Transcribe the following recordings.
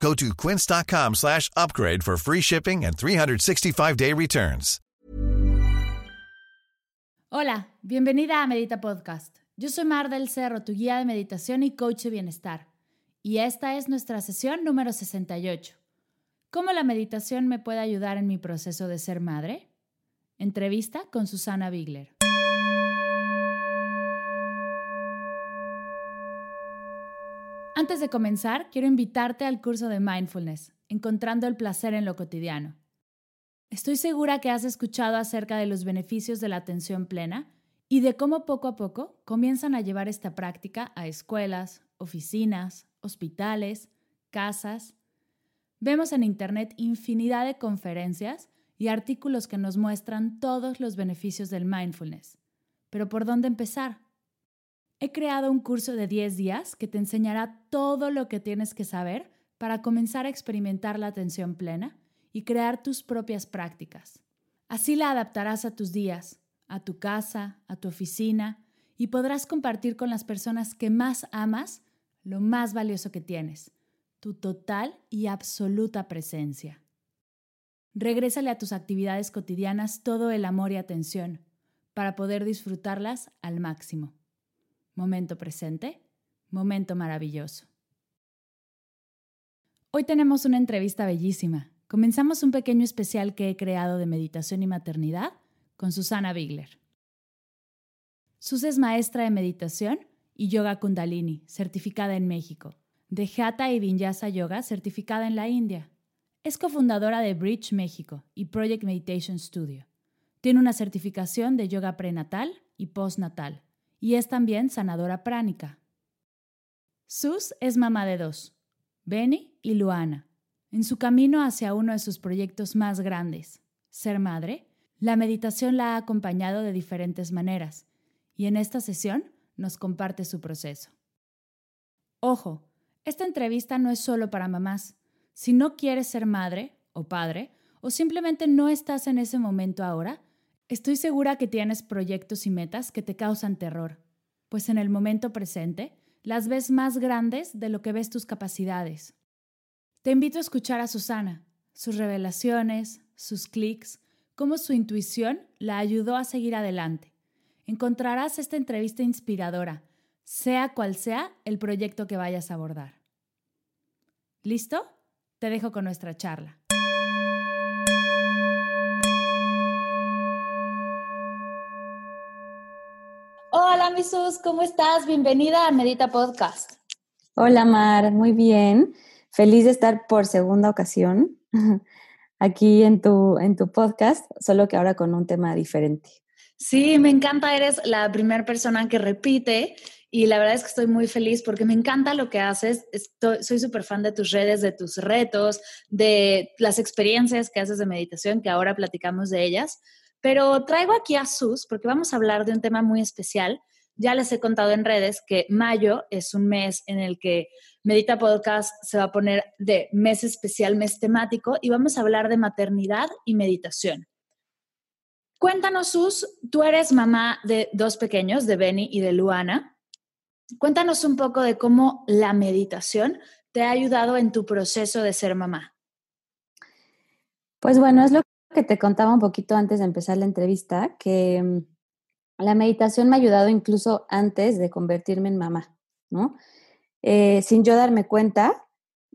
Go to quince.com slash upgrade for free shipping and 365-day returns. Hola, bienvenida a Medita Podcast. Yo soy Mar del Cerro, tu guía de meditación y coach de bienestar. Y esta es nuestra sesión número 68. ¿Cómo la meditación me puede ayudar en mi proceso de ser madre? Entrevista con Susana Bigler. Antes de comenzar, quiero invitarte al curso de Mindfulness, Encontrando el placer en lo cotidiano. Estoy segura que has escuchado acerca de los beneficios de la atención plena y de cómo poco a poco comienzan a llevar esta práctica a escuelas, oficinas, hospitales, casas. Vemos en Internet infinidad de conferencias y artículos que nos muestran todos los beneficios del mindfulness. Pero ¿por dónde empezar? He creado un curso de 10 días que te enseñará todo lo que tienes que saber para comenzar a experimentar la atención plena y crear tus propias prácticas. Así la adaptarás a tus días, a tu casa, a tu oficina y podrás compartir con las personas que más amas lo más valioso que tienes, tu total y absoluta presencia. Regrésale a tus actividades cotidianas todo el amor y atención para poder disfrutarlas al máximo. Momento presente, momento maravilloso. Hoy tenemos una entrevista bellísima. Comenzamos un pequeño especial que he creado de meditación y maternidad con Susana Bigler. Sus es maestra de meditación y yoga kundalini, certificada en México, de Hatha y Vinyasa Yoga, certificada en la India es cofundadora de Bridge México y Project Meditation Studio. Tiene una certificación de yoga prenatal y postnatal y es también sanadora pránica. Sus es mamá de dos, Benny y Luana. En su camino hacia uno de sus proyectos más grandes, ser madre, la meditación la ha acompañado de diferentes maneras y en esta sesión nos comparte su proceso. Ojo, esta entrevista no es solo para mamás si no quieres ser madre o padre, o simplemente no estás en ese momento ahora, estoy segura que tienes proyectos y metas que te causan terror, pues en el momento presente las ves más grandes de lo que ves tus capacidades. Te invito a escuchar a Susana, sus revelaciones, sus clics, cómo su intuición la ayudó a seguir adelante. Encontrarás esta entrevista inspiradora, sea cual sea el proyecto que vayas a abordar. ¿Listo? Te dejo con nuestra charla. Misus, ¿cómo estás? Bienvenida a Medita Podcast. Hola, Mar, muy bien. Feliz de estar por segunda ocasión aquí en tu, en tu podcast, solo que ahora con un tema diferente. Sí, me encanta, eres la primera persona que repite y la verdad es que estoy muy feliz porque me encanta lo que haces. soy súper fan de tus redes, de tus retos, de las experiencias que haces de meditación, que ahora platicamos de ellas. Pero traigo aquí a Sus porque vamos a hablar de un tema muy especial. Ya les he contado en redes que mayo es un mes en el que Medita Podcast se va a poner de mes especial, mes temático, y vamos a hablar de maternidad y meditación. Cuéntanos, Sus, tú eres mamá de dos pequeños, de Benny y de Luana. Cuéntanos un poco de cómo la meditación te ha ayudado en tu proceso de ser mamá. Pues bueno, es lo que te contaba un poquito antes de empezar la entrevista, que mm, la meditación me ha ayudado incluso antes de convertirme en mamá, ¿no? Eh, sin yo darme cuenta,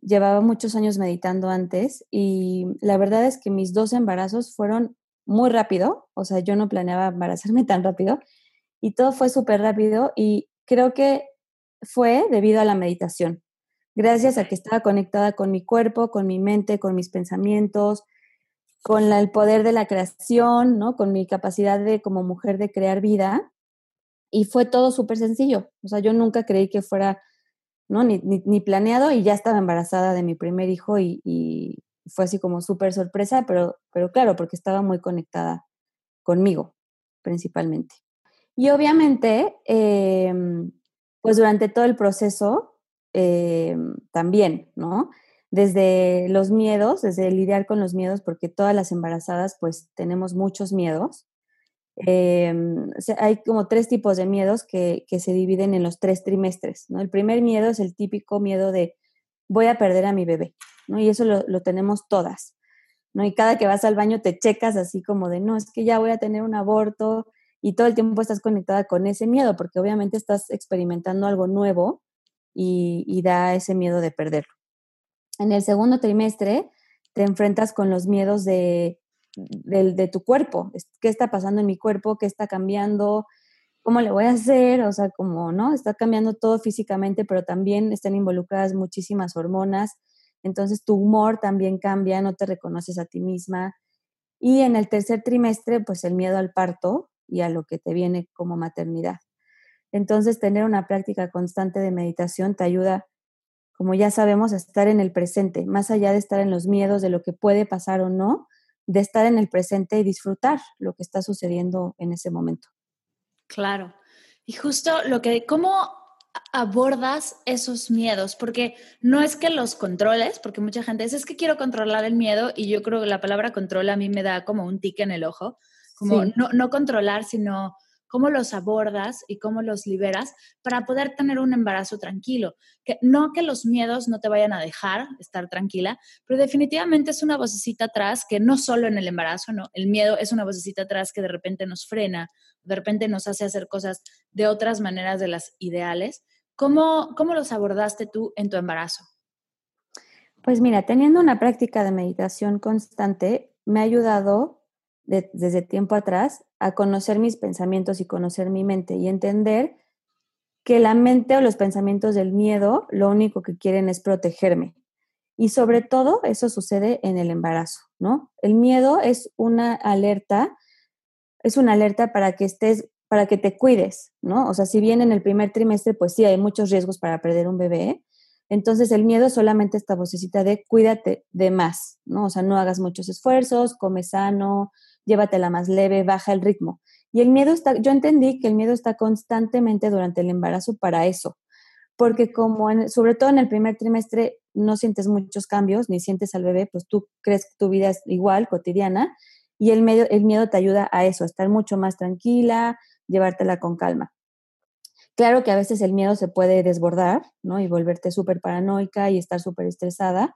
llevaba muchos años meditando antes y la verdad es que mis dos embarazos fueron muy rápido, o sea, yo no planeaba embarazarme tan rápido y todo fue súper rápido y creo que fue debido a la meditación. Gracias a que estaba conectada con mi cuerpo, con mi mente, con mis pensamientos, con el poder de la creación, ¿no? Con mi capacidad de como mujer de crear vida. Y fue todo súper sencillo. O sea, yo nunca creí que fuera, ¿no? Ni, planeado y ya estaba embarazada de mi primer hijo y, fue así como súper sorpresa, pero, pero claro, porque estaba muy conectada conmigo, principalmente. Y obviamente, em, pues durante todo el proceso, em, también, ¿no? Desde los miedos, desde lidiar con los miedos, porque todas las embarazadas, pues tenemos muchos miedos. Em, hay como tres tipos de miedos que, que, se dividen en los tres trimestres, ¿no? El primer miedo es el típico miedo de voy a perder a mi bebé, ¿no? Y eso lo, lo tenemos todas, ¿no? Y cada que vas al baño te checas así como de, no, es que ya voy a tener un aborto, y todo el tiempo estás conectada con ese miedo, porque obviamente estás experimentando algo nuevo y, da ese miedo de perderlo. En el segundo trimestre te enfrentas con los miedos de, de, tu cuerpo, qué está pasando en mi cuerpo, qué está cambiando, cómo le voy a hacer, o sea, como, ¿no? Está cambiando todo físicamente, pero también están involucradas muchísimas hormonas, entonces tu humor también cambia, no te reconoces a ti misma. Y en el tercer trimestre, pues el miedo al parto, y a lo que te viene como maternidad. Entonces, tener una práctica constante de meditación te ayuda, como ya sabemos, a estar en el presente, más allá de estar en los miedos de lo que puede pasar o no, de estar en el presente y disfrutar lo que está sucediendo en ese momento. Claro. Y justo lo que, ¿cómo abordas esos miedos? Porque no es que los controles, porque mucha gente dice, es que quiero controlar el miedo y yo creo que la palabra control a mí me da como un tic en el ojo, como no, no controlar, sino cómo los abordas y cómo los liberas para poder tener un embarazo tranquilo. Que no que los miedos no te vayan a dejar estar tranquila, pero definitivamente es una vocecita atrás que no solo en el embarazo, no, el miedo es una vocecita atrás que de repente nos frena, de repente nos hace hacer cosas de otras maneras de las ideales. ¿Cómo, cómo los abordaste tú en tu embarazo? Pues mira, teniendo una práctica de meditación constante, me ha ayudado desde tiempo atrás a conocer mis pensamientos y conocer mi mente y entender que la mente o los pensamientos del miedo lo único que quieren es protegerme. Y sobre todo eso sucede en el embarazo, ¿no? El miedo es una alerta, es una alerta para que estés, para que te cuides, ¿no? O sea, si bien en el primer trimestre, pues sí, hay muchos riesgos para perder un bebé, entonces el miedo es solamente esta vocecita de cuídate de más, ¿no? O sea, no hagas muchos esfuerzos, come sano, llévatela más leve, baja el ritmo. Y el miedo está, yo entendí que el miedo está constantemente durante el embarazo para eso, porque como sobre todo en el primer trimestre no sientes muchos cambios, ni sientes al bebé, pues tú crees que tu vida es igual, cotidiana, y el, medio, el miedo te ayuda a eso, a estar mucho más tranquila, llevártela con calma. Claro que a veces el miedo se puede desbordar, ¿no? Y volverte súper paranoica y estar súper estresada.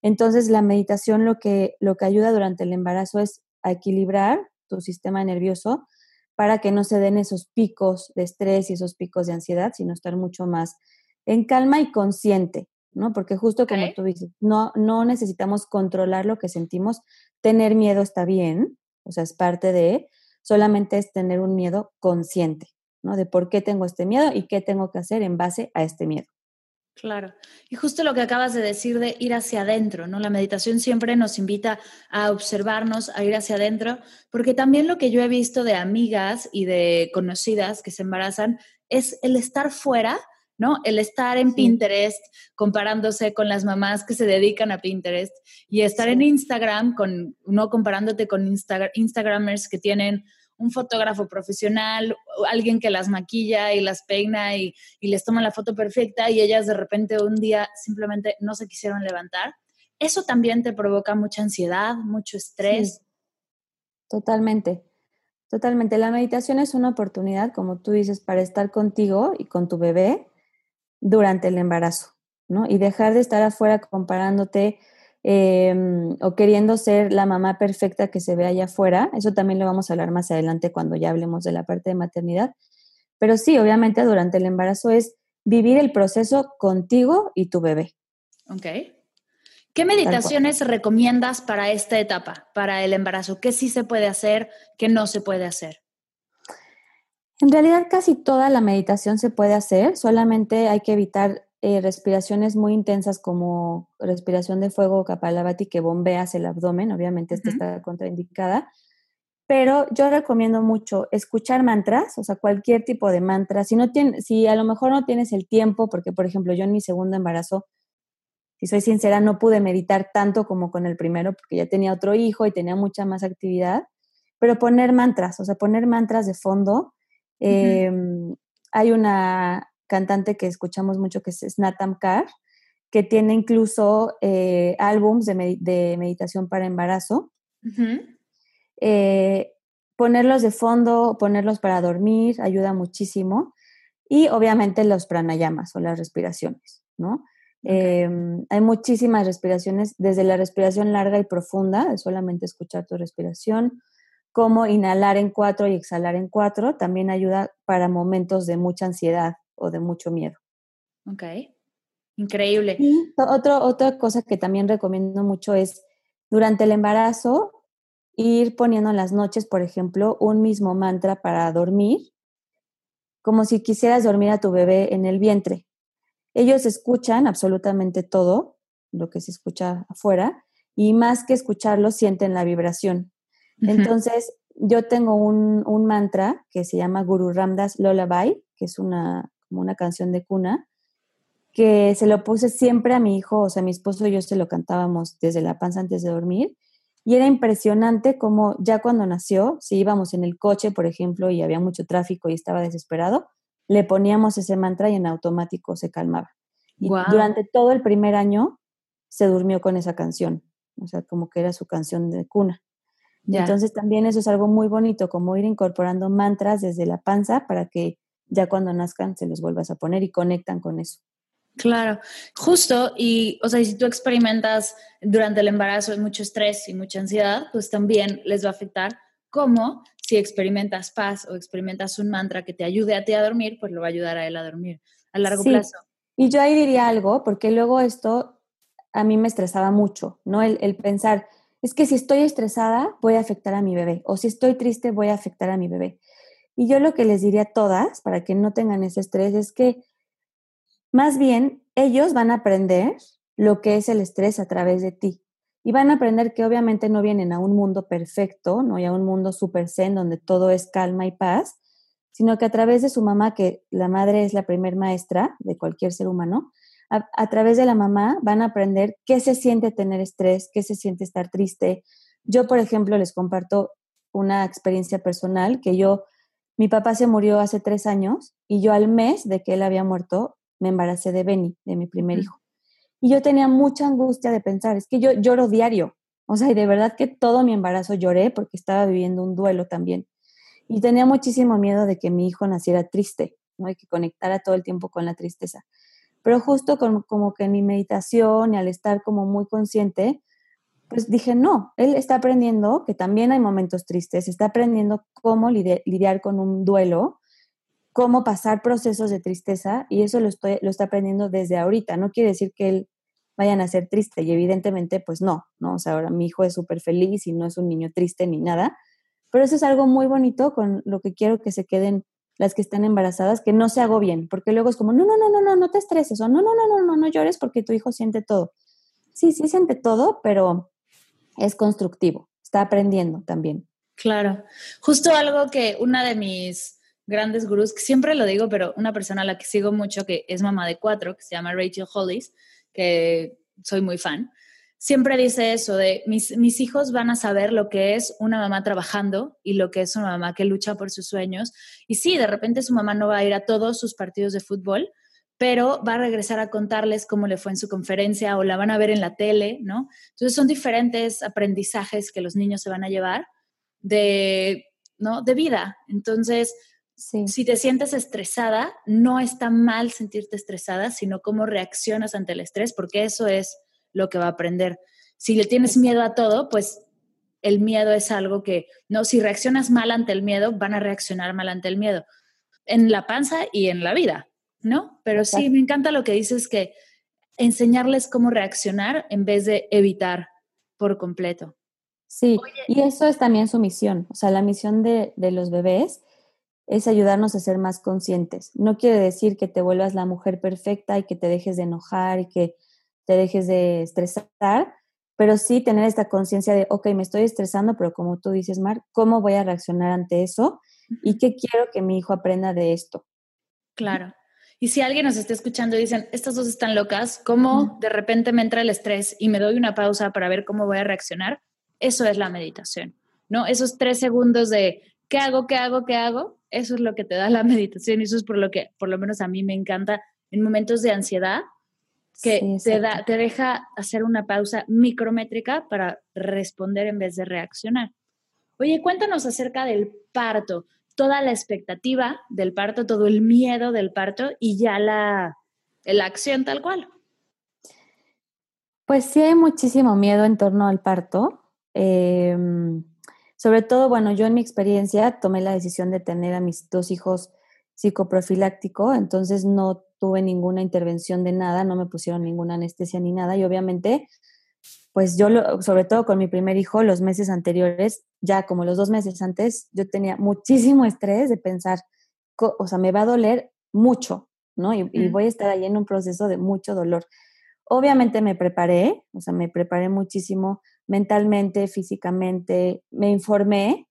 Entonces, la meditación lo que, lo que ayuda durante el embarazo es a equilibrar tu sistema nervioso para que no se den esos picos de estrés y esos picos de ansiedad, sino estar mucho más en calma y consciente, ¿no? Porque justo como tú dices, no, no necesitamos controlar lo que sentimos, tener miedo está bien, o sea, es parte de, solamente es tener un miedo consciente, ¿no? De por qué tengo este miedo y qué tengo que hacer en base a este miedo. Claro. Y justo lo que acabas de decir de ir hacia adentro, ¿no? La meditación siempre nos invita a observarnos, a ir hacia adentro, porque también lo que yo he visto de amigas y de conocidas que se embarazan es el estar fuera, ¿no? El estar en Pinterest comparándose con las mamás que se dedican a Pinterest y estar en Instagram con no comparándote con Instagramers que tienen un fotógrafo profesional, alguien que las maquilla y las peina y, les toma la foto perfecta y ellas de repente un día simplemente no se quisieron levantar, eso también te provoca mucha ansiedad, mucho estrés. Totalmente, totalmente. La meditación es una oportunidad, como tú dices, para estar contigo y con tu bebé durante el embarazo, ¿no? Y dejar de estar afuera comparándote Em, o queriendo ser la mamá perfecta que se ve allá afuera. Eso también lo vamos a hablar más adelante cuando ya hablemos de la parte de maternidad. Pero sí, obviamente durante el embarazo es vivir el proceso contigo y tu bebé. Ok. ¿Qué meditaciones recomiendas para esta etapa, para el embarazo? ¿Qué sí se puede hacer, qué no se puede hacer? En realidad casi toda la meditación se puede hacer, solamente hay que evitar eh, respiraciones muy intensas como respiración de fuego Kapalabhati que bombeas el abdomen, obviamente esta está contraindicada, pero yo recomiendo mucho escuchar mantras, o sea, cualquier tipo de mantra. Si, no tiene, si a lo mejor no tienes el tiempo, porque por ejemplo yo en mi segundo embarazo si soy sincera, no pude meditar tanto como con el primero porque ya tenía otro hijo y tenía mucha más actividad, pero poner mantras, o sea, poner mantras de fondo. Em, hay una cantante que escuchamos mucho que es Snatam Kar, que tiene incluso eh, álbums de, meditación para embarazo. Eh, ponerlos de fondo, ponerlos para dormir, ayuda muchísimo. Y obviamente los pranayamas o las respiraciones, ¿no? Em, hay muchísimas respiraciones, desde la respiración larga y profunda, de solamente escuchar tu respiración, como inhalar en cuatro y exhalar en cuatro, también ayuda para momentos de mucha ansiedad o de mucho miedo. Ok, increíble. Y otra cosa que también recomiendo mucho es durante el embarazo ir poniendo en las noches, por ejemplo, un mismo mantra para dormir, como si quisieras dormir a tu bebé en el vientre. Ellos escuchan absolutamente todo lo que se escucha afuera y más que escucharlo sienten la vibración. Entonces, yo tengo un, un, mantra que se llama Guru Ramdas Lullaby, que es una, como una canción de cuna, que se lo puse siempre a mi hijo, o sea, mi esposo y yo se lo cantábamos desde la panza antes de dormir. Y era impresionante como ya cuando nació, si íbamos en el coche, por ejemplo, y había mucho tráfico y estaba desesperado, le poníamos ese mantra y en automático se calmaba. Y durante todo el primer año se durmió con esa canción, o sea, como que era su canción de cuna. Entonces también eso es algo muy bonito, como ir incorporando mantras desde la panza para que ya cuando nazcan se los vuelvas a poner y conectan con eso. Claro, justo, y o sea, si tú experimentas durante el embarazo mucho estrés y mucha ansiedad, pues también les va a afectar como si experimentas paz o experimentas un mantra que te ayude a ti a dormir, pues lo va a ayudar a él a dormir a largo plazo. Y yo ahí diría algo, porque luego esto a mí me estresaba mucho, ¿no? El, el pensar, es que si estoy estresada voy a afectar a mi bebé, o si estoy triste voy a afectar a mi bebé. Y yo lo que les diría a todas, para que no tengan ese estrés, es que más bien, ellos van a aprender lo que es el estrés a través de ti. Y van a aprender que obviamente no vienen a un mundo perfecto, no y a un mundo super zen donde todo es calma y paz, sino que a través de su mamá, que la madre es la primer maestra de cualquier ser humano, a, a, través de la mamá van a aprender qué se siente tener estrés, qué se siente estar triste. Yo, por ejemplo, les comparto una experiencia personal que yo, mi papá se murió hace tres años y yo al mes de que él había muerto, me embaracé de Benny, de mi primer hijo. Y yo tenía mucha angustia de pensar, es que yo lloro diario. O sea, y de verdad que todo mi embarazo lloré porque estaba viviendo un duelo también. Y tenía muchísimo miedo de que mi hijo naciera triste, ¿no? Y que conectara todo el tiempo con la tristeza. Pero justo como que en mi meditación y al estar como muy consciente, pues dije, no, él está aprendiendo que también hay momentos tristes, está aprendiendo cómo lidiar con un duelo cómo pasar procesos de tristeza y eso lo, estoy, lo está aprendiendo desde ahorita. No quiere decir que él vayan a ser triste y evidentemente pues no, ¿no? O sea, ahora mi hijo es súper feliz y no es un niño triste ni nada, pero eso es algo muy bonito con lo que quiero que se queden las que están embarazadas, que no se hago bien, porque luego es como, no, no, no, no, no, no te estreses, o no, no, no, no, no, no llores porque tu hijo siente todo. Sí, sí siente todo, pero es constructivo, está aprendiendo también. Claro, justo algo que una de mis grandes gurús, que siempre lo digo, pero una persona a la que sigo mucho, que es mamá de cuatro, que se llama Rachel Hollis, que soy muy fan, siempre dice eso de mis, mis hijos van a saber lo que es una mamá trabajando y lo que es una mamá que lucha por sus sueños. Y sí, de repente su mamá no va a ir a todos sus partidos de fútbol, pero va a regresar a contarles cómo le fue en su conferencia o la van a ver en la tele, ¿no? Entonces son diferentes aprendizajes que los niños se van a llevar de, ¿no? De vida. Entonces, si te sientes estresada, no está mal sentirte estresada, sino cómo reaccionas ante el estrés, porque eso es lo que va a aprender. Si le tienes miedo a todo, pues el miedo es algo que, no, si reaccionas mal ante el miedo, van a reaccionar mal ante el miedo, en la panza y en la vida, ¿no? Pero sí, me encanta lo que dices, que enseñarles cómo reaccionar en vez de evitar por completo. Sí, y eso es también su misión, o sea, la misión de, de los bebés es ayudarnos a ser más conscientes. No quiere decir que te vuelvas la mujer perfecta y que te dejes de enojar y que te dejes de estresar, pero sí tener esta conciencia de, ok, me estoy estresando, pero como tú dices, Mar, ¿cómo voy a reaccionar ante eso? ¿Y qué quiero que mi hijo aprenda de esto? Claro. Y si alguien nos está escuchando y dicen, estas dos están locas, ¿cómo de repente me entra el estrés y me doy una pausa para ver cómo voy a reaccionar? Eso es la meditación, ¿no? Esos tres segundos de ¿qué hago, qué hago, qué hago? Eso es lo que te da la meditación y eso es por lo que, por lo menos a mí me encanta en momentos de ansiedad, que te, da, te deja hacer una pausa micrométrica para responder en vez de reaccionar. Oye, cuéntanos acerca del parto toda la expectativa del parto, todo el miedo del parto y ya la, la acción tal cual. Pues sí hay muchísimo miedo en torno al parto. Em, sobre todo, bueno, yo en mi experiencia tomé la decisión de tener a mis dos hijos psicoprofiláctico, entonces no tuve ninguna intervención de nada, no me pusieron ninguna anestesia ni nada y obviamente pues yo, sobre todo con mi primer hijo, los meses anteriores, ya como los dos meses antes, yo tenía muchísimo estrés de pensar, o sea, me va a doler mucho, ¿no? Y, y, voy a estar ahí en un proceso de mucho dolor. Obviamente me preparé, o sea, me preparé muchísimo mentalmente, físicamente, me informé,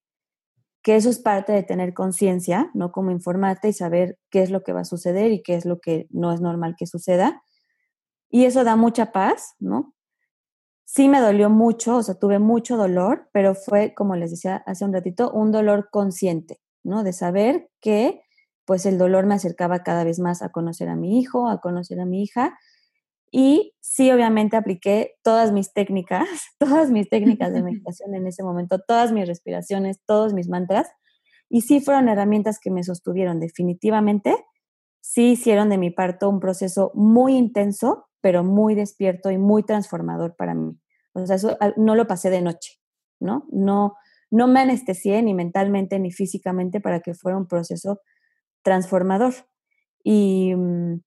que eso es parte de tener conciencia, ¿no? Como informarte y saber qué es lo que va a suceder y qué es lo que no es normal que suceda. Y eso da mucha paz, ¿no? Sí me dolió mucho, o sea, tuve mucho dolor, pero fue, como les decía hace un ratito, un dolor consciente, ¿no? De saber que pues el dolor me acercaba cada vez más a conocer a mi hijo, a conocer a mi hija. Y sí, obviamente apliqué todas mis técnicas, todas mis técnicas de meditación en ese momento, todas mis respiraciones, todos mis mantras. Y sí fueron herramientas que me sostuvieron definitivamente. Sí hicieron de mi parto un proceso muy intenso, pero muy despierto y muy transformador para mí. O sea, eso no lo pasé de noche, ¿no? No, no me anestesié ni mentalmente ni físicamente para que fuera un proceso transformador. Y, mm,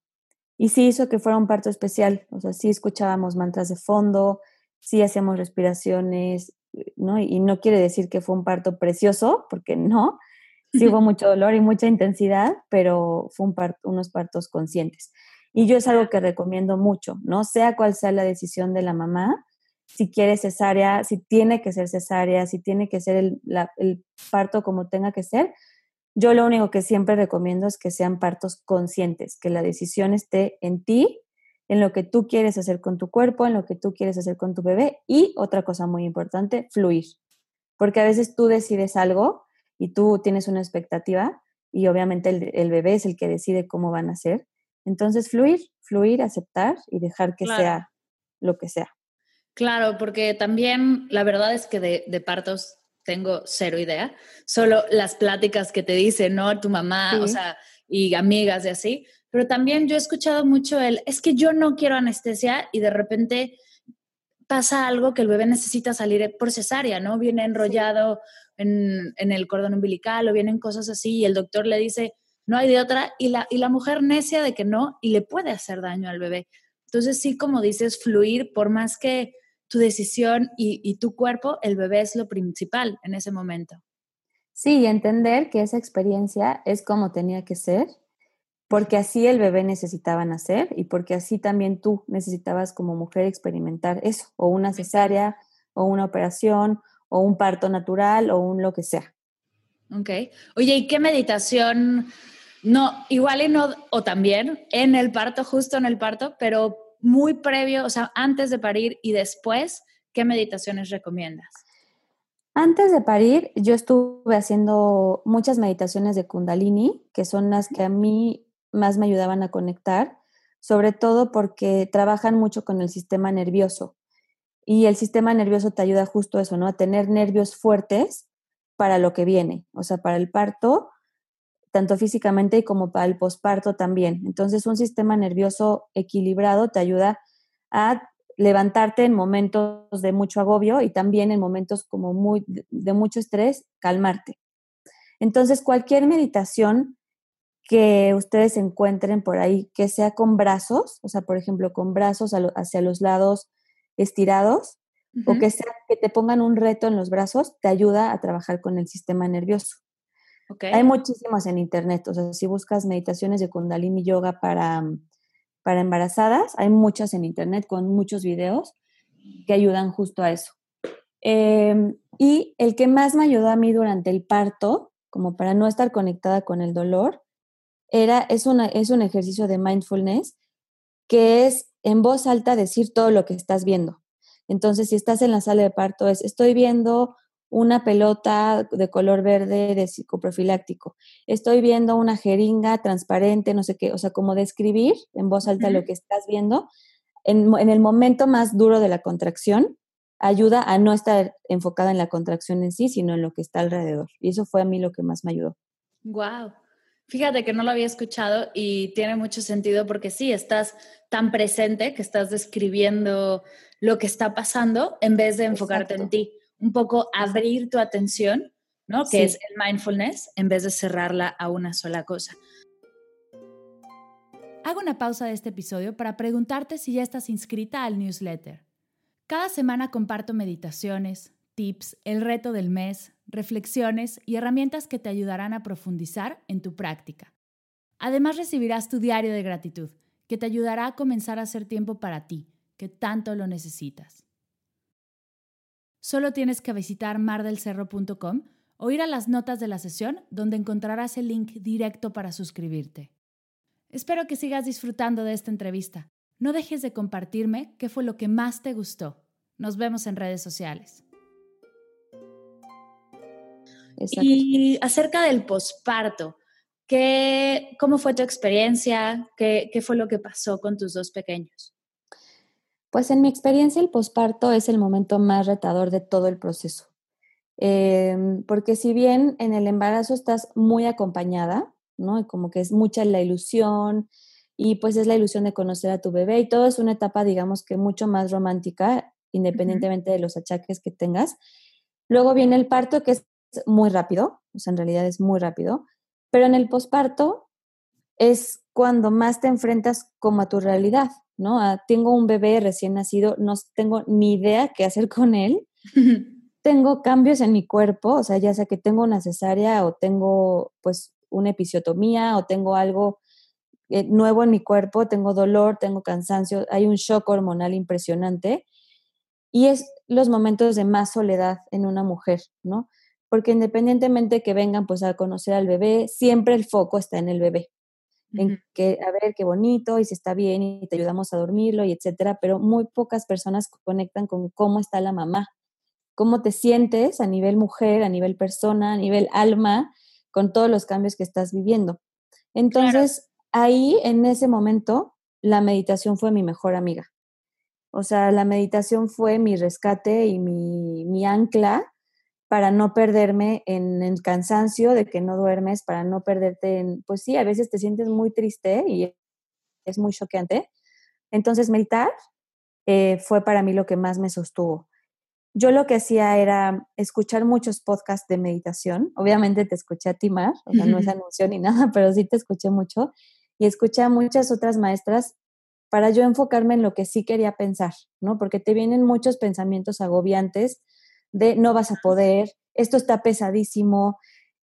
y sí hizo que fuera un parto especial. O sea, sí escuchábamos mantras de fondo, sí hacíamos respiraciones, ¿no? Y no quiere decir que fue un parto precioso, porque no. Sí hubo mucho dolor y mucha intensidad, pero fue un parto, unos partos conscientes. Y yo es algo que recomiendo mucho, ¿no? Sea cual sea la decisión de la mamá, si quiere cesárea, si tiene que ser cesárea, si tiene que ser el, el parto como tenga que ser, yo lo único que siempre recomiendo es que sean partos conscientes, que la decisión esté en ti, en lo que tú quieres hacer con tu cuerpo, en lo que tú quieres hacer con tu bebé y otra cosa muy importante, fluir. Porque a veces tú decides algo y tú tienes una expectativa y obviamente el, el bebé es el que decide cómo van a ser. Entonces, fluir, fluir, aceptar y dejar que sea lo que sea. Claro, porque también la verdad es que de, partos tengo cero idea, solo las pláticas que te dicen, ¿no? Tu mamá, o sea, y amigas y así, pero también yo he escuchado mucho el, es que yo no quiero anestesia y de repente pasa algo que el bebé necesita salir por cesárea, ¿no? Viene enrollado en, en, el cordón umbilical o vienen cosas así y el doctor le dice, no hay de otra, y la, y la mujer necia de que no y le puede hacer daño al bebé. Entonces sí, como dices, fluir, por más que tu decisión y, tu cuerpo, el bebé es lo principal en ese momento. Sí, y entender que esa experiencia es como tenía que ser, porque así el bebé necesitaba nacer y porque así también tú necesitabas como mujer experimentar eso, o una cesárea, o una operación, o un parto natural, o un lo que sea. Ok. Oye, ¿y qué meditación? No, igual y no, o también en el parto, justo en el parto, pero muy previo, o sea, antes de parir y después, ¿qué meditaciones recomiendas? Antes de parir, yo estuve haciendo muchas meditaciones de Kundalini, que son las que a mí más me ayudaban a conectar, sobre todo porque trabajan mucho con el sistema nervioso. Y el sistema nervioso te ayuda justo eso, ¿no? A tener nervios fuertes para lo que viene, o sea, para el parto tanto físicamente y como para el posparto también. Entonces, un sistema nervioso equilibrado te ayuda a levantarte en momentos de mucho agobio y también en momentos como muy de mucho estrés, calmarte. Entonces, cualquier meditación que ustedes encuentren por ahí, que sea con brazos, o sea, por ejemplo, con brazos hacia los lados estirados, o que sea que te pongan un reto en los brazos, te ayuda a trabajar con el sistema nervioso. Hay muchísimas en internet, o sea, si buscas meditaciones de Kundalini Yoga para, mm, para embarazadas, hay muchas en internet con muchos videos que ayudan justo a eso. Em, y el que más me ayudó a mí durante el parto, como para no estar conectada con el dolor, era, es, una, es un ejercicio de mindfulness que es en voz alta decir todo lo que estás viendo. Entonces, si estás en la sala de parto, es estoy viendo una pelota de color verde de psicoprofiláctico, estoy viendo una jeringa transparente, no sé qué, o sea, como describir en voz alta lo que estás viendo en, en, el momento más duro de la contracción, ayuda a no estar enfocada en la contracción en sí, sino en lo que está alrededor. Y eso fue a mí lo que más me ayudó. Wow. Fíjate que no lo había escuchado y tiene mucho sentido porque sí, estás tan presente que estás describiendo lo que está pasando en vez de enfocarte en ti. Un poco abrir tu atención, ¿no? Que es el mindfulness, en vez de cerrarla a una sola cosa. Hago una pausa de este episodio para preguntarte si ya estás inscrita al newsletter. Cada semana comparto meditaciones, tips, el reto del mes, reflexiones y herramientas que te ayudarán a profundizar en tu práctica. Además recibirás tu diario de gratitud, que te ayudará a comenzar a hacer tiempo para ti, que tanto lo necesitas. Solo tienes que visitar mardelcerro.com o ir a las notas de la sesión donde encontrarás el link directo para suscribirte. Espero que sigas disfrutando de esta entrevista. No dejes de compartirme qué fue lo que más te gustó. Nos vemos en redes sociales. Y acerca del posparto, ¿cómo fue tu experiencia? ¿Qué, ¿Qué fue lo que pasó con tus dos pequeños? Pues en mi experiencia el posparto es el momento más retador de todo el proceso. Em, porque si bien en el embarazo estás muy acompañada, ¿no? Y como que es mucha la ilusión y pues es la ilusión de conocer a tu bebé y todo es una etapa, digamos que mucho más romántica, independientemente de los achaques que tengas. Luego viene el parto, que es muy rápido, o sea, en realidad es muy rápido, pero en el posparto es cuando más te enfrentas como a tu realidad, ¿no? tengo un bebé recién nacido, no tengo ni idea qué hacer con él. tengo cambios en mi cuerpo, o sea, ya sea que tengo una cesárea o tengo pues una episiotomía o tengo algo eh, nuevo en mi cuerpo, tengo dolor, tengo cansancio, hay un shock hormonal impresionante y es los momentos de más soledad en una mujer, ¿no? porque independientemente que vengan pues a conocer al bebé, siempre el foco está en el bebé, en que a ver qué bonito y si está bien y te ayudamos a dormirlo y etcétera, pero muy pocas personas conectan con cómo está la mamá, cómo te sientes a nivel mujer, a nivel persona, a nivel alma, con todos los cambios que estás viviendo. Entonces, ahí en ese momento la meditación fue mi mejor amiga. O sea, la meditación fue mi rescate y mi, mi ancla para no perderme en el cansancio de que no duermes, para no perderte en, pues sí, a veces te sientes muy triste y es muy choqueante. Entonces, meditar eh, fue para mí lo que más me sostuvo. Yo lo que hacía era escuchar muchos podcasts de meditación. Obviamente te escuché a ti, Mar, o sea, no es anuncio ni nada, pero sí te escuché mucho. Y escuché a muchas otras maestras para yo enfocarme en lo que sí quería pensar, ¿no? Porque te vienen muchos pensamientos agobiantes de no vas a poder, esto está pesadísimo,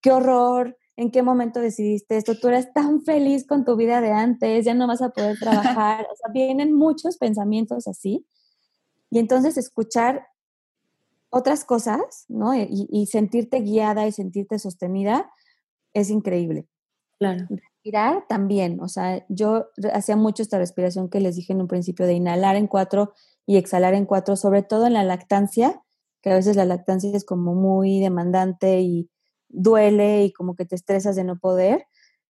qué horror, en qué momento decidiste esto, tú eras tan feliz con tu vida de antes, ya no vas a poder trabajar, o sea, vienen muchos pensamientos así. Y entonces escuchar otras cosas, ¿no? Y, y sentirte guiada y sentirte sostenida es increíble. Claro. Respirar también, o sea, yo hacía mucho esta respiración que les dije en un principio de inhalar en cuatro y exhalar en cuatro, sobre todo en la lactancia, que a veces la lactancia es como muy demandante y duele y como que te estresas de no poder,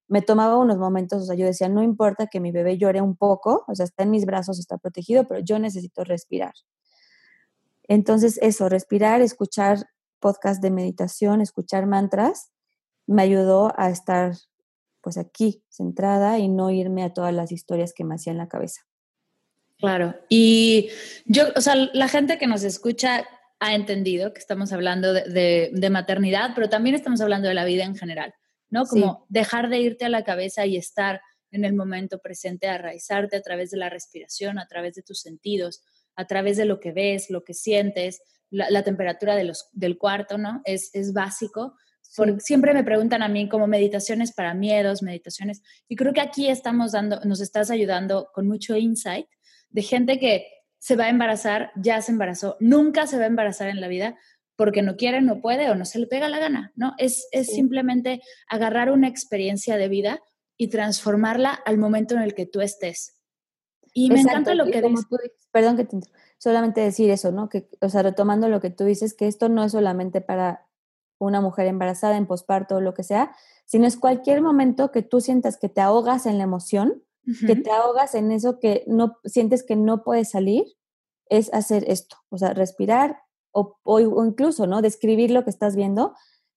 me tomaba unos momentos, o sea, yo decía, no importa que mi bebé llore un poco, o sea, está en mis brazos, está protegido, pero yo necesito respirar. Entonces, eso, respirar, escuchar podcast de meditación, escuchar mantras, me ayudó a estar pues aquí, centrada y no irme a todas las historias que me hacían la cabeza. Claro, y yo, o sea, la gente que nos escucha ha entendido que estamos hablando de, maternidad, pero también estamos hablando de la vida en general, ¿no? Como dejar de irte a la cabeza y estar en el momento presente, arraizarte a través de la respiración, a través de tus sentidos, a través de lo que ves, lo que sientes, la, temperatura de los, del cuarto, ¿no? Es, es básico. siempre me preguntan a mí como meditaciones para miedos, meditaciones, y creo que aquí estamos dando, nos estás ayudando con mucho insight de gente que se va a embarazar, ya se embarazó, nunca se va a embarazar en la vida porque no quiere, no puede o no se le pega la gana, ¿no? Es, es simplemente agarrar una experiencia de vida y transformarla al momento en el que tú estés. Y me encanta lo que dices. Perdón que te solamente decir eso, ¿no? Que, o sea, retomando lo que tú dices, que esto no es solamente para una mujer embarazada, en posparto o lo que sea, sino es cualquier momento que tú sientas que te ahogas en la emoción, que te ahogas en eso que no sientes que no puedes salir, es hacer esto, o sea, respirar o, o, incluso, ¿no? Describir lo que estás viendo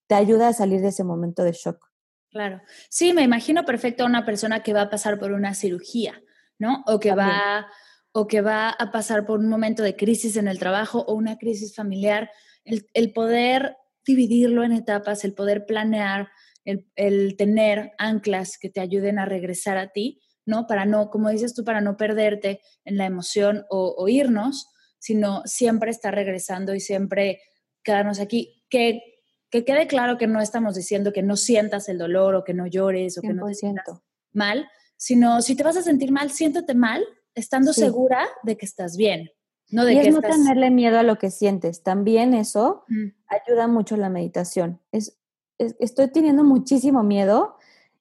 te ayuda a salir de ese momento de shock. Claro. Sí, me imagino perfecto a una persona que va a pasar por una cirugía, ¿no? O que va o que va a pasar por un momento de crisis en el trabajo o una crisis familiar, el, poder dividirlo en etapas, el poder planear, el, tener anclas que te ayuden a regresar a ti, ¿no? Para no, como dices tú, para no perderte en la emoción o, irnos, sino siempre estar regresando y siempre quedarnos aquí. Que, que quede claro que no estamos diciendo que no sientas el dolor o que no llores o que no te sientas mal, sino si te vas a sentir mal, siéntate mal, estando segura de que estás bien. No de y es no tenerle miedo a lo que sientes. También eso ayuda mucho la meditación. Es, estoy teniendo muchísimo miedo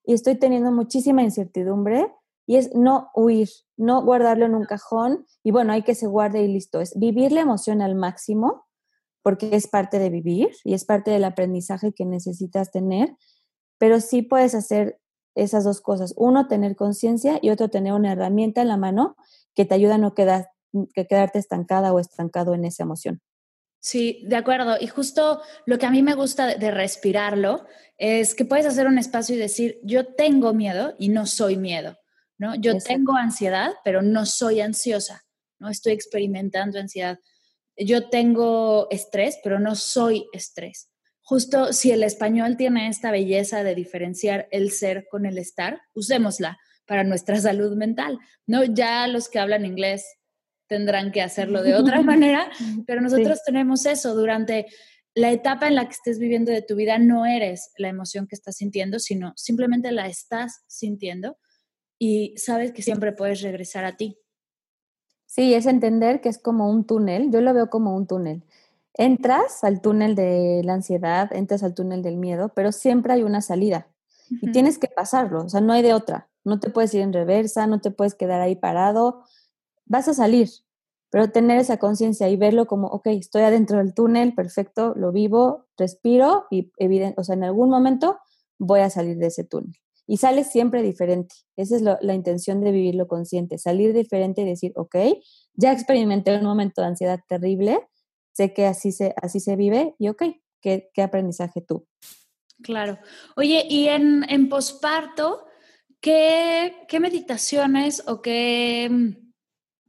y estoy teniendo muchísima incertidumbre y es no huir, no guardarlo en un cajón y bueno, hay que se guarde y listo. Es vivir la emoción al máximo porque es parte de vivir y es parte del aprendizaje que necesitas tener, pero sí puedes hacer esas dos cosas. Uno, tener conciencia y otro, tener una herramienta en la mano que te ayuda a no quedar, que quedarte estancada o estancado en esa emoción. Sí, de acuerdo. Y justo lo que a mí me gusta de, respirarlo es que puedes hacer un espacio y decir, yo tengo miedo y no soy miedo, ¿no? Yo tengo ansiedad, pero no soy ansiosa, ¿no? Estoy experimentando ansiedad. Yo tengo estrés, pero no soy estrés justo si el español tiene esta belleza de diferenciar el ser con el estar, usémosla para nuestra salud mental, ¿no? Ya los que hablan inglés tendrán que hacerlo de otra manera, pero nosotros tenemos eso durante la etapa en la que estés viviendo de tu vida, no eres la emoción que estás sintiendo, sino simplemente la estás sintiendo y sabes que siempre puedes regresar a ti. Sí, es entender que es como un túnel, yo lo veo como un túnel entras al túnel de la ansiedad, entras al túnel del miedo, pero siempre hay una salida y tienes que pasarlo, o sea, no hay de otra. No te puedes ir en reversa, no te puedes quedar ahí parado, vas a salir, pero tener esa conciencia y verlo como, ok, estoy adentro del túnel, perfecto, lo vivo, respiro y evidente, o sea, en algún momento voy a salir de ese túnel. Y sales siempre diferente. Esa es la intención de vivirlo consciente, salir diferente y decir, ok, ya experimenté un momento de ansiedad terrible, sé que así se, así se vive y ok, ¿qué, qué aprendizaje tú? Claro. Oye, y en, en posparto, ¿qué, ¿qué meditaciones o qué mm,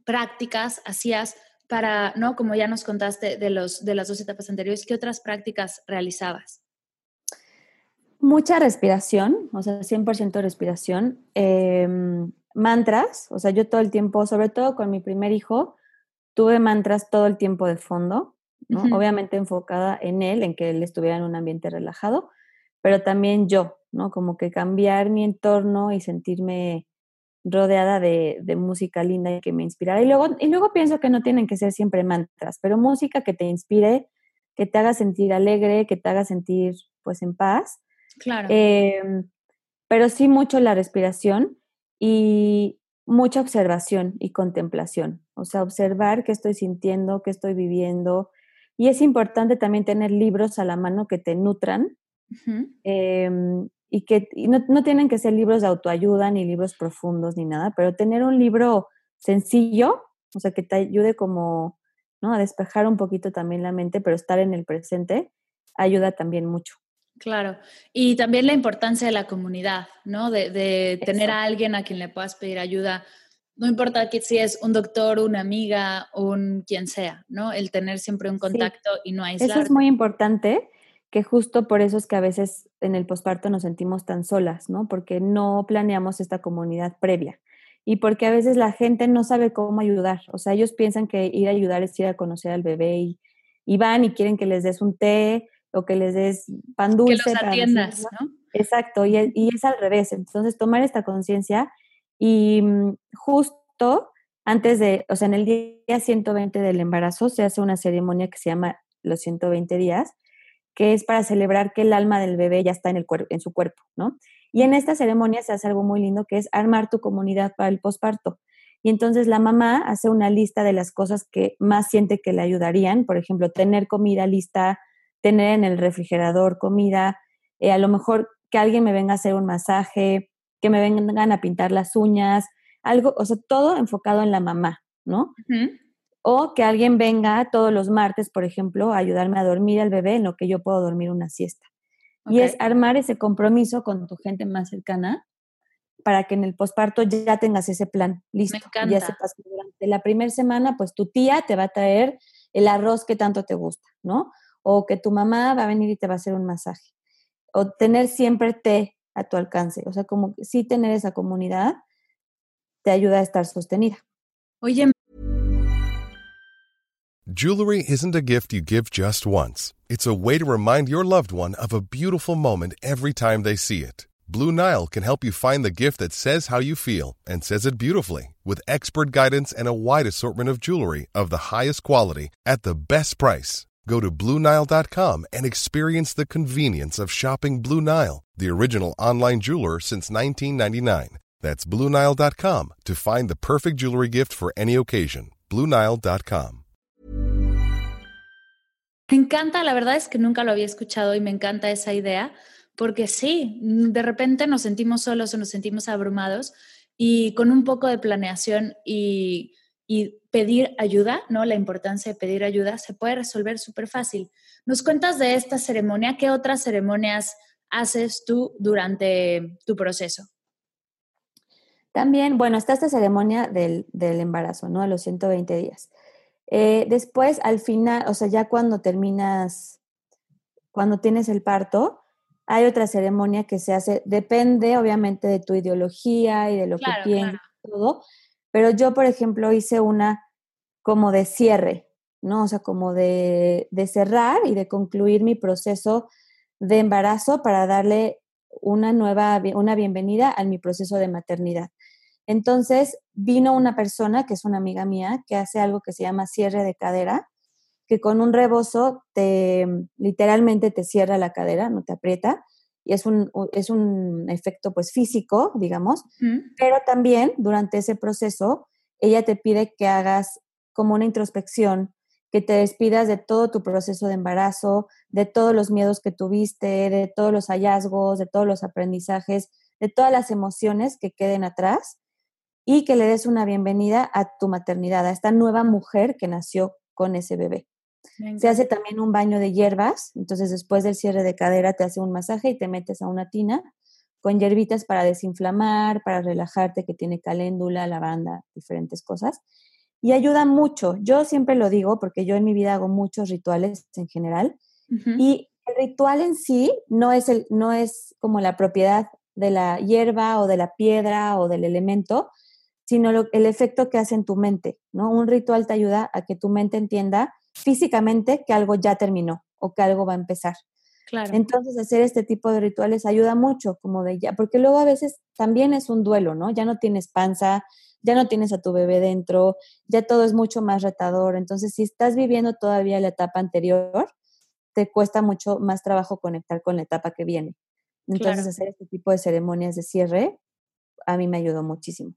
prácticas hacías para, ¿no? Como ya nos contaste de, los, de las dos etapas anteriores, ¿qué otras prácticas realizabas? Mucha respiración, o sea, 100% respiración. Em, mantras, o sea, yo todo el tiempo, sobre todo con mi primer hijo, tuve mantras todo el tiempo de fondo. Obviamente enfocada en él, en que él estuviera en un ambiente relajado, pero también yo, ¿no? Como que cambiar mi entorno y sentirme rodeada de, música linda y que me inspirara. Y luego, y luego pienso que no tienen que ser siempre mantras, pero música que te inspire, que te haga sentir alegre, que te haga sentir pues en paz. Claro. Em, pero sí mucho la respiración y mucha observación y contemplación. O sea, observar qué estoy sintiendo, qué estoy viviendo, y es importante también tener libros a la mano que te nutran em, y que no, tienen que ser libros de autoayuda ni libros profundos ni nada, pero tener un libro sencillo, o sea, que te ayude como ¿no? a despejar un poquito también la mente, pero estar en el presente, ayuda también mucho. Claro, y también la importancia de la comunidad, ¿no? De, tener a alguien a quien le puedas pedir ayuda no importa que si es un doctor, una amiga, un quien sea, ¿no? El tener siempre un contacto y no aislar. Eso es muy importante, que justo por eso es que a veces en el posparto nos sentimos tan solas, ¿no? Porque no planeamos esta comunidad previa y porque a veces la gente no sabe cómo ayudar. O sea, ellos piensan que ir a ayudar es ir a conocer al bebé y, van y quieren que les des un té o que les des pan dulce. Que los atiendas, ¿no? Exacto, y, y es al revés. Entonces, tomar esta conciencia y mm, justo antes de, o sea, en el día 120 del embarazo se hace una ceremonia que se llama los 120 días que es para celebrar que el alma del bebé ya está en, el en su cuerpo, ¿no? Y en esta ceremonia se hace algo muy lindo que es armar tu comunidad para el posparto. Y entonces la mamá hace una lista de las cosas que más siente que le ayudarían, por ejemplo, tener comida lista, tener en el refrigerador comida, eh, a lo mejor que alguien me venga a hacer un masaje, que me vengan a pintar las uñas, algo, o sea, todo enfocado en la mamá, ¿no? O que alguien venga todos los martes, por ejemplo, a ayudarme a dormir al bebé en lo que yo puedo dormir una siesta. Y es armar ese compromiso con tu gente más cercana para que en el posparto ya tengas ese plan listo. Ya sepas que durante la primera semana, pues tu tía te va a traer el arroz que tanto te gusta, ¿no? O que tu mamá va a venir y te va a hacer un masaje. O tener siempre té a tu alcance. O sea, como sí tener esa comunidad te ayuda a estar sostenida. Oye. Jewelry isn't a gift you give just once. It's a way to remind your loved one of a beautiful moment every time they see it. Blue Nile can help you find the gift that says how you feel and says it beautifully with expert guidance and a wide assortment of jewelry of the highest quality at the best price. Go to BlueNile.com and experience the convenience of shopping Blue Nile, the original online jeweler since 1999. That's BlueNile.com to find the perfect jewelry gift for any occasion. BlueNile.com. Me encanta, la verdad es que nunca lo había escuchado y me encanta esa idea porque sí, de repente nos sentimos solos o nos sentimos abrumados y con un poco de planeación y, pedir ayuda, ¿no? La importancia de pedir ayuda se puede resolver súper fácil. ¿Nos cuentas de esta ceremonia? ¿Qué otras ceremonias haces tú durante tu proceso? También, bueno, está esta ceremonia del, embarazo, ¿no? A los 120 días. Eh, después, al final, o sea, ya cuando terminas, cuando tienes el parto, hay otra ceremonia que se hace, depende obviamente de tu ideología y de lo que piensas, todo, pero yo, por ejemplo, hice una como de cierre, ¿no? O sea, como de, de cerrar y de concluir mi proceso de embarazo para darle una nueva, una bienvenida a mi proceso de maternidad. Entonces, vino una persona, que es una amiga mía, que hace algo que se llama cierre de cadera, que con un rebozo te literalmente te cierra la cadera, no te aprieta, y es un, es un efecto pues físico, digamos, pero también durante ese proceso ella te pide que hagas como una introspección, que te despidas de todo tu proceso de embarazo, de todos los miedos que tuviste, de todos los hallazgos, de todos los aprendizajes, de todas las emociones que queden atrás y que le des una bienvenida a tu maternidad, a esta nueva mujer que nació con ese bebé. Se hace también un baño de hierbas, entonces después del cierre de cadera te hace un masaje y te metes a una tina con hierbitas para desinflamar, para relajarte, que tiene caléndula, lavanda, diferentes cosas. Y ayuda mucho. Yo siempre lo digo porque yo en mi vida hago muchos rituales en general. Y el ritual en sí no es, el, no es como la propiedad de la hierba o de la piedra o del elemento, sino el efecto que hace en tu mente. ¿no? Un ritual te ayuda a que tu mente entienda físicamente que algo ya terminó o que algo va a empezar. Claro. Entonces, hacer este tipo de rituales ayuda mucho, como de ya, porque luego a veces también es un duelo, ¿no? Ya no tienes panza, ya no tienes a tu bebé dentro, ya todo es mucho más retador. Entonces, si estás viviendo todavía la etapa anterior, te cuesta mucho más trabajo conectar con la etapa que viene. Entonces, hacer este tipo de ceremonias de cierre a mí me ayudó muchísimo.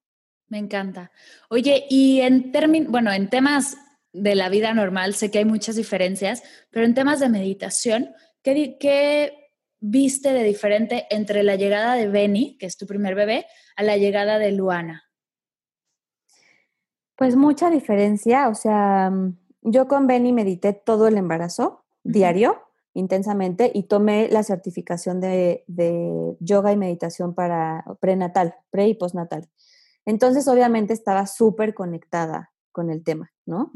Me encanta. Oye, y en términos, bueno, en temas de la vida normal, sé que hay muchas diferencias, pero en temas de meditación, ¿qué, viste de diferente entre la llegada de Benny, que es tu primer bebé, a la llegada de Luana? Pues mucha diferencia, o sea, yo con Benny medité todo el embarazo, diario, intensamente, y tomé la certificación de, yoga y meditación para prenatal, pre y postnatal. Entonces, obviamente, estaba súper conectada con el tema, ¿no?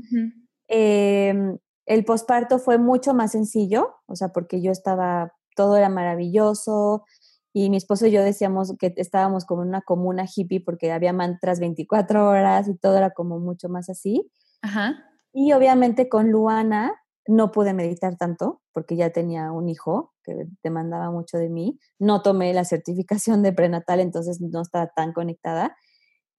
Em, el posparto fue mucho más sencillo, o sea, porque yo estaba, todo era maravilloso y mi esposo y yo decíamos que estábamos como en una comuna hippie porque había mantras 24 horas y todo era como mucho más así. Ajá. Y obviamente con Luana no pude meditar tanto porque ya tenía un hijo que demandaba mucho de mí. No tomé la certificación de prenatal, entonces no estaba tan conectada.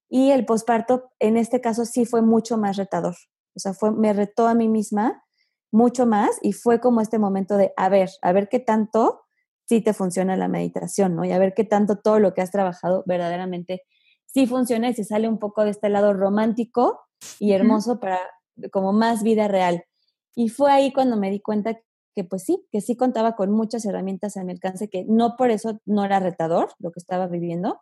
Y el posparto, en este caso, sí fue mucho más retador. O sea, fue, me retó a mí misma mucho más y fue como este momento de, a ver, a ver qué tanto sí te funciona la meditación, ¿no? Y a ver qué tanto todo lo que has trabajado verdaderamente sí funciona y se sale un poco de este lado romántico y hermoso para como más vida real. Y fue ahí cuando me di cuenta que pues sí, que sí contaba con muchas herramientas a mi alcance, que no por eso no era retador lo que estaba viviendo,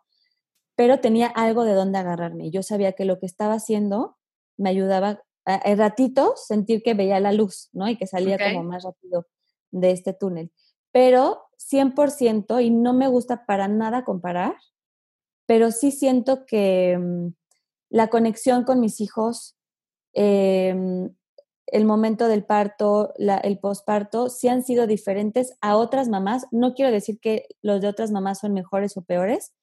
pero tenía algo de dónde agarrarme. Yo sabía que lo que estaba haciendo me ayudaba a, ratitos sentir que veía la luz, ¿no? Y que salía como más rápido de este túnel. Pero 100% y no me gusta para nada comparar, pero sí siento que mm, la conexión con mis hijos, em, el momento del parto, el posparto, sí han sido diferentes a otras mamás. No quiero decir que los de otras mamás son mejores o peores,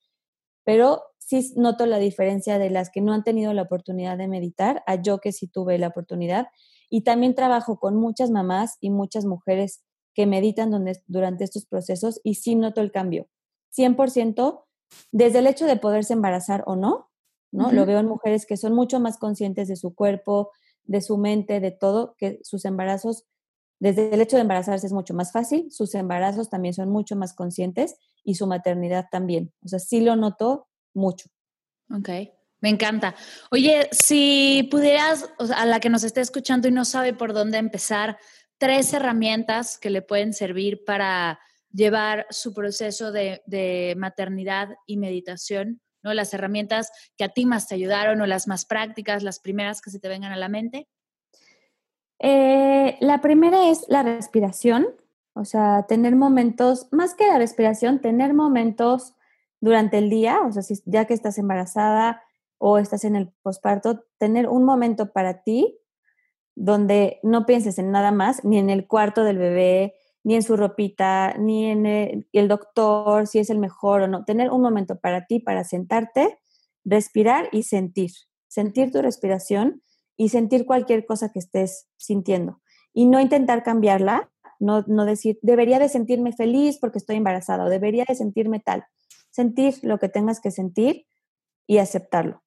pero sí noto la diferencia de las que no han tenido la oportunidad de meditar a yo que sí tuve la oportunidad. Y también trabajo con muchas mamás y muchas mujeres que meditan durante estos procesos y sí noto el cambio. 100% desde el hecho de poderse embarazar o no, ¿no? Lo veo en mujeres que son mucho más conscientes de su cuerpo, de su mente, de todo, que sus embarazos, desde el hecho de embarazarse es mucho más fácil, sus embarazos también son mucho más conscientes y su maternidad también. O sea, sí lo noto mucho. Ok, me encanta. Oye, si pudieras, a la que nos esté escuchando y no sabe por dónde empezar, tres herramientas que le pueden servir para llevar su proceso de, maternidad y meditación, ¿no? Las herramientas que a ti más te ayudaron o las más prácticas, las primeras que se te vengan a la mente. Eh, la primera es la respiración, o sea, tener momentos, más que la respiración, tener momentos durante el día, o sea, si, ya que estás embarazada o estás en el posparto, tener un momento para ti donde no pienses en nada más, ni en el cuarto del bebé, ni en su ropita, ni en el, doctor, si es el mejor o no. Tener un momento para ti, para sentarte, respirar y sentir. Sentir tu respiración y sentir cualquier cosa que estés sintiendo. Y no intentar cambiarla, no, no decir, debería de sentirme feliz porque estoy embarazada o debería de sentirme tal. Sentir lo que tengas que sentir y aceptarlo.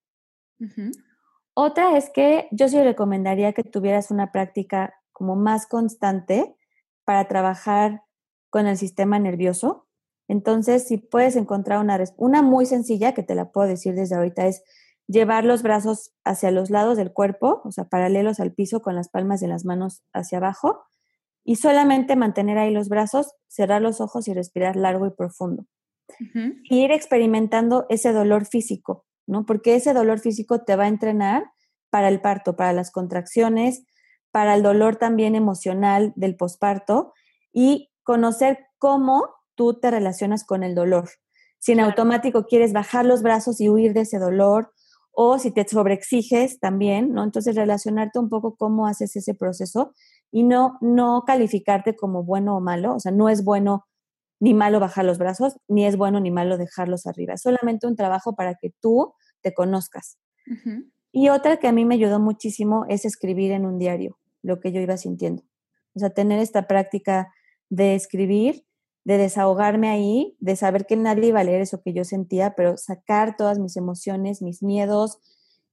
Otra es que yo sí recomendaría que tuvieras una práctica como más constante para trabajar con el sistema nervioso. Entonces, si puedes encontrar una, una muy sencilla, que te la puedo decir desde ahorita, es llevar los brazos hacia los lados del cuerpo, o sea, paralelos al piso con las palmas de las manos hacia abajo, y solamente mantener ahí los brazos, cerrar los ojos y respirar largo y profundo. Y ir experimentando ese dolor físico, ¿no? Porque ese dolor físico te va a entrenar para el parto, para las contracciones, para el dolor también emocional del posparto y conocer cómo tú te relacionas con el dolor. Si en automático quieres bajar los brazos y huir de ese dolor, o si te sobreexiges también, ¿no? Entonces relacionarte un poco cómo haces ese proceso y no, no calificarte como bueno o malo, o sea, no es bueno ni malo bajar los brazos, ni es bueno ni malo dejarlos arriba, es solamente un trabajo para que tú te conozcas. Y otra que a mí me ayudó muchísimo es escribir en un diario lo que yo iba sintiendo. O sea, tener esta práctica de escribir, de desahogarme ahí, de saber que nadie iba a leer eso que yo sentía, pero sacar todas mis emociones, mis miedos,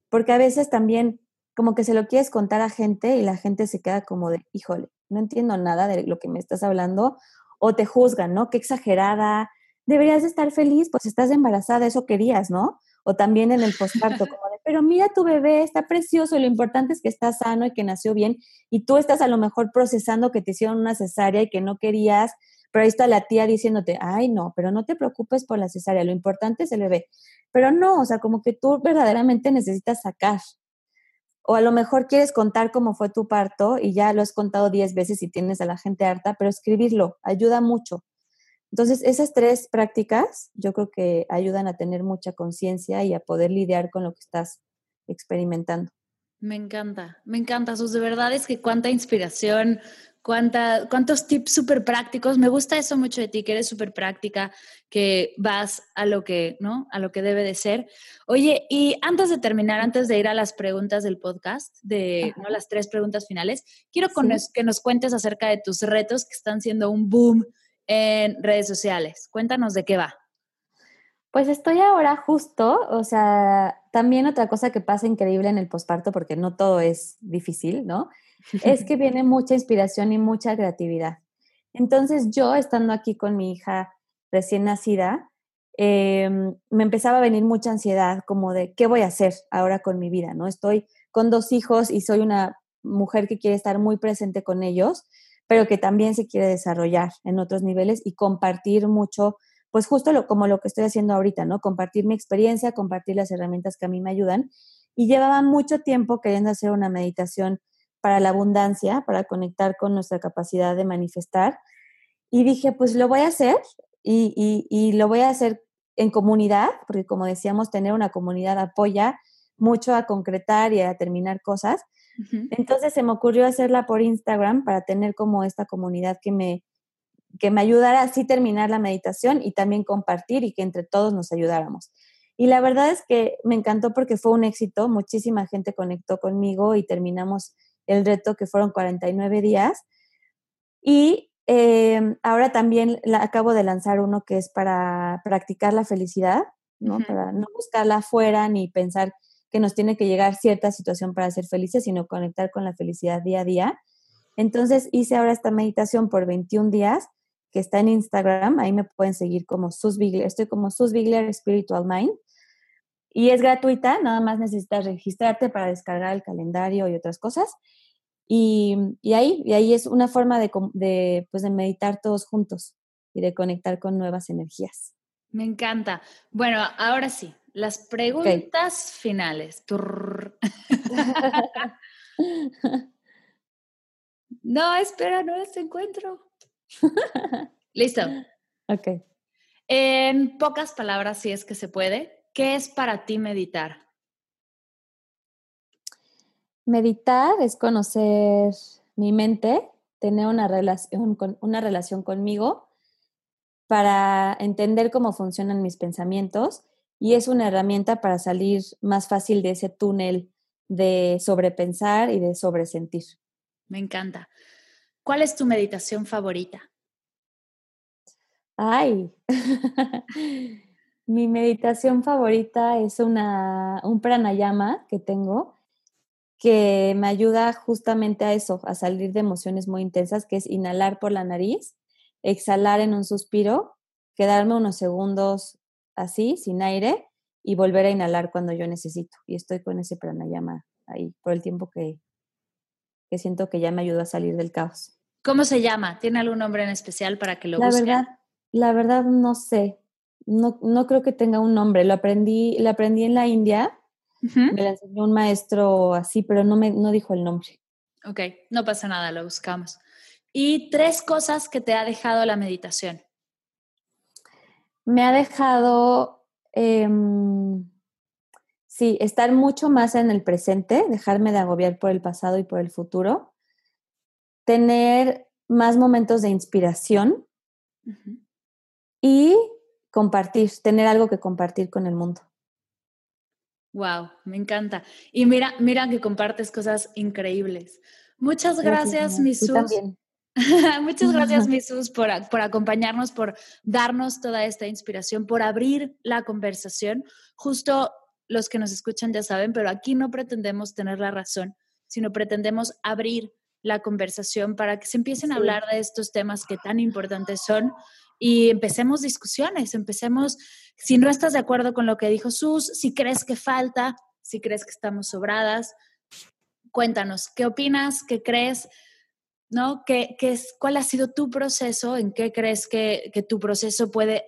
porque a veces también como que se lo quieres contar a gente y la gente se queda como de, híjole, no entiendo nada de lo que me estás hablando, o te juzgan, ¿no? Qué exagerada, deberías de estar feliz, pues estás embarazada, eso querías, ¿no? O también en el postparto, como de, pero mira tu bebé, está precioso, lo importante es que está sano y que nació bien, y tú estás a lo mejor procesando que te hicieron una cesárea y que no querías, pero ahí está la tía diciéndote, ay, no, pero no te preocupes por la cesárea, lo importante es el bebé. Pero no, o sea, como que tú verdaderamente necesitas sacar. O a lo mejor quieres contar cómo fue tu parto y ya lo has contado diez veces y tienes a la gente harta, pero escribirlo ayuda mucho. Entonces, esas tres prácticas yo creo que ayudan a tener mucha conciencia y a poder lidiar con lo que estás experimentando. Me encanta, me encanta, Sus. De verdad es que cuánta inspiración, cuánta, cuántos tips súper prácticos. Me gusta eso mucho de ti, que eres súper práctica, que vas a lo que, ¿no? A lo que debe de ser. Oye, y antes de terminar, antes de ir a las preguntas del podcast, de ¿no? las tres preguntas finales, quiero que nos cuentes acerca de tus retos que están siendo un boom en redes sociales. Cuéntanos de qué va. Pues estoy ahora justo, o sea, también otra cosa que pasa increíble en el posparto, porque no todo es difícil, ¿no? Es que viene mucha inspiración y mucha creatividad. Entonces yo, estando aquí con mi hija recién nacida, em, me empezaba a venir mucha ansiedad como de qué voy a hacer ahora con mi vida, ¿no? Estoy con dos hijos y soy una mujer que quiere estar muy presente con ellos, pero que también se quiere desarrollar en otros niveles y compartir mucho, pues justo lo, como lo que estoy haciendo ahorita, ¿no? Compartir mi experiencia, compartir las herramientas que a mí me ayudan. Y llevaba mucho tiempo queriendo hacer una meditación para la abundancia, para conectar con nuestra capacidad de manifestar. Y dije, pues lo voy a hacer y, y, lo voy a hacer en comunidad, porque como decíamos, tener una comunidad apoya mucho a concretar y a terminar cosas. Entonces se me ocurrió hacerla por Instagram para tener como esta comunidad que me, que me ayudara así terminar la meditación y también compartir y que entre todos nos ayudáramos. Y la verdad es que me encantó porque fue un éxito, muchísima gente conectó conmigo y terminamos el reto que fueron 49 días. Y em, ahora también acabo de lanzar uno que es para practicar la felicidad, ¿no? Para no buscarla afuera ni pensar que nos tiene que llegar cierta situación para ser felices, sino conectar con la felicidad día a día. Entonces hice ahora esta meditación por 21 días, que está en Instagram, ahí me pueden seguir como Sus Bigler, estoy como Sus Bigler Spiritual Mind. Y es gratuita, nada más necesitas registrarte para descargar el calendario y otras cosas. Y, ahí, y ahí es una forma de, de, pues de meditar todos juntos y de conectar con nuevas energías. Me encanta. Bueno, ahora sí, las preguntas finales. no, espera, no las encuentro. Listo. Ok. En pocas palabras, si es que se puede, ¿qué es para ti meditar? Meditar es conocer mi mente, tener una relación, con, una relación conmigo para entender cómo funcionan mis pensamientos y es una herramienta para salir más fácil de ese túnel de sobrepensar y de sobresentir. Me encanta. ¿Cuál es tu meditación favorita? Ay, mi meditación favorita es una, un pranayama que tengo que me ayuda justamente a eso, a salir de emociones muy intensas, que es inhalar por la nariz, exhalar en un suspiro, quedarme unos segundos así, sin aire, y volver a inhalar cuando yo necesito. Y estoy con ese pranayama ahí por el tiempo que, que siento que ya me ayuda a salir del caos. ¿Cómo se llama? ¿Tiene algún nombre en especial para que lo la? Verdad, la verdad no sé. No, no creo que tenga un nombre. Lo aprendí, lo aprendí en la India. Me lo enseñó un maestro así, pero no me no dijo el nombre. Ok, no pasa nada, lo buscamos. Y tres cosas que te ha dejado la meditación me ha dejado, em, sí, estar mucho más en el presente, dejarme de agobiar por el pasado y por el futuro, tener más momentos de inspiración y compartir, tener algo que compartir con el mundo. Wow, me encanta. Y mira, mira que compartes cosas increíbles. Muchas gracias, gracias También. Muchas gracias, Misus, por, por acompañarnos, por darnos toda esta inspiración, por abrir la conversación. Justo los que nos escuchan ya saben, pero aquí no pretendemos tener la razón, sino pretendemos abrir la conversación para que se empiecen a hablar de estos temas que tan importantes son y empecemos discusiones, empecemos, si no estás de acuerdo con lo que dijo Sus, si crees que falta, si crees que estamos sobradas, cuéntanos, ¿qué opinas? ¿Qué crees? ¿no? ¿Qué, es, ¿Cuál ha sido tu proceso? ¿En qué crees que, tu proceso puede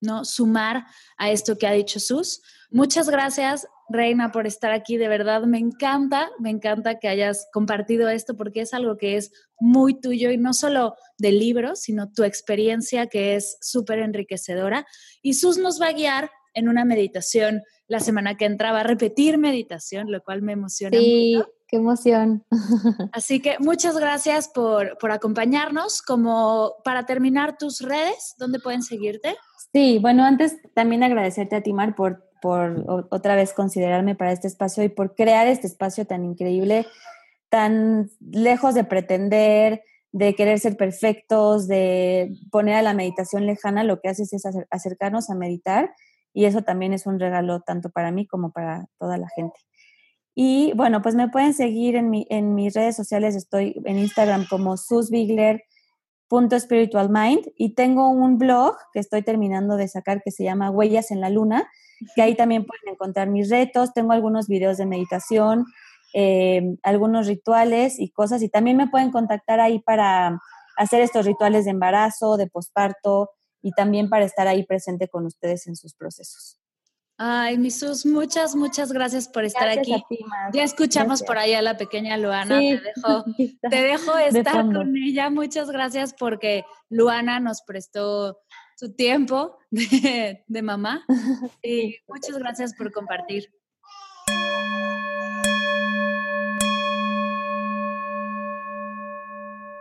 ¿no? sumar a esto que ha dicho Sus? Muchas gracias, Reina, por estar aquí. De verdad, me encanta, me encanta que hayas compartido esto porque es algo que es muy tuyo y no solo del libro, sino tu experiencia que es súper enriquecedora. Y Sus nos va a guiar en una meditación la semana que entra, va a repetir meditación, lo cual me emociona sí. Qué emoción. Así que muchas gracias por, acompañarnos. Como para terminar tus redes, ¿dónde pueden seguirte? Sí, bueno, antes también agradecerte a Timar por, por otra vez considerarme para este espacio y por crear este espacio tan increíble, tan lejos de pretender, de querer ser perfectos, de poner a la meditación lejana, lo que haces es acercarnos a meditar y eso también es un regalo tanto para mí como para toda la gente. Y bueno, pues me pueden seguir en, mi, en mis redes sociales, estoy en Instagram como susbigler.spiritualmind y tengo un blog que estoy terminando de sacar que se llama Huellas en la Luna, que ahí también pueden encontrar mis retos, tengo algunos videos de meditación, eh, algunos rituales y cosas y también me pueden contactar ahí para hacer estos rituales de embarazo, de posparto y también para estar ahí presente con ustedes en sus procesos. Ay, Misus, muchas, muchas gracias por estar aquí. ya escuchamos por ahí a la pequeña Luana. te dejo, te dejo estar con ella. Muchas gracias porque Luana nos prestó su tiempo de, de mamá. Y muchas gracias por compartir.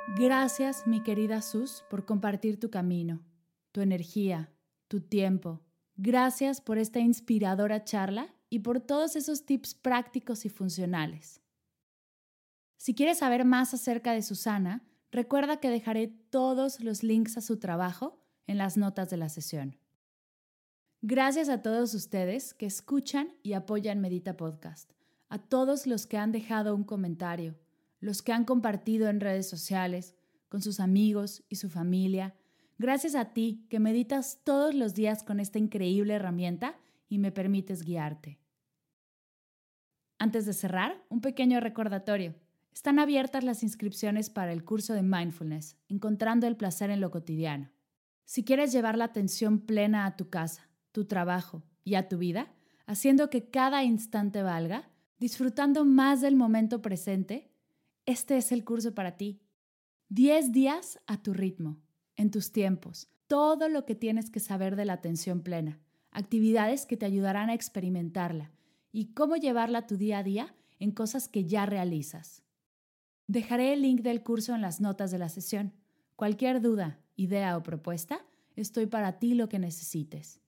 Gracias, mi querida Sus, por compartir tu camino, tu energía, tu tiempo Gracias por esta inspiradora charla y por todos esos tips prácticos y funcionales. Si quieres saber más acerca de Susana, recuerda que dejaré todos los links a su trabajo en las notas de la sesión. Gracias a todos ustedes que escuchan y apoyan Medita Podcast, a todos los que han dejado un comentario, los que han compartido en redes sociales, con sus amigos y su familia, Gracias a ti que meditas todos los días con esta increíble herramienta y me permites guiarte. Antes de cerrar, un pequeño recordatorio. Están abiertas las inscripciones para el curso de mindfulness, encontrando el placer en lo cotidiano. Si quieres llevar la atención plena a tu casa, tu trabajo y a tu vida, haciendo que cada instante valga, disfrutando más del momento presente, este es el curso para ti. 10 días a tu ritmo en tus tiempos, todo lo que tienes que saber de la atención plena, actividades que te ayudarán a experimentarla y cómo llevarla a tu día a día en cosas que ya realizas. Dejaré el link del curso en las notas de la sesión. Cualquier duda, idea o propuesta, estoy para ti lo que necesites.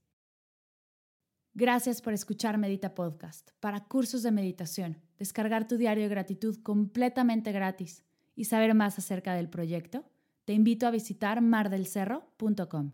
Gracias por escuchar Medita Podcast. Para cursos de meditación, descargar tu diario de gratitud completamente gratis y saber más acerca del proyecto, te invito a visitar mardelcerro.com.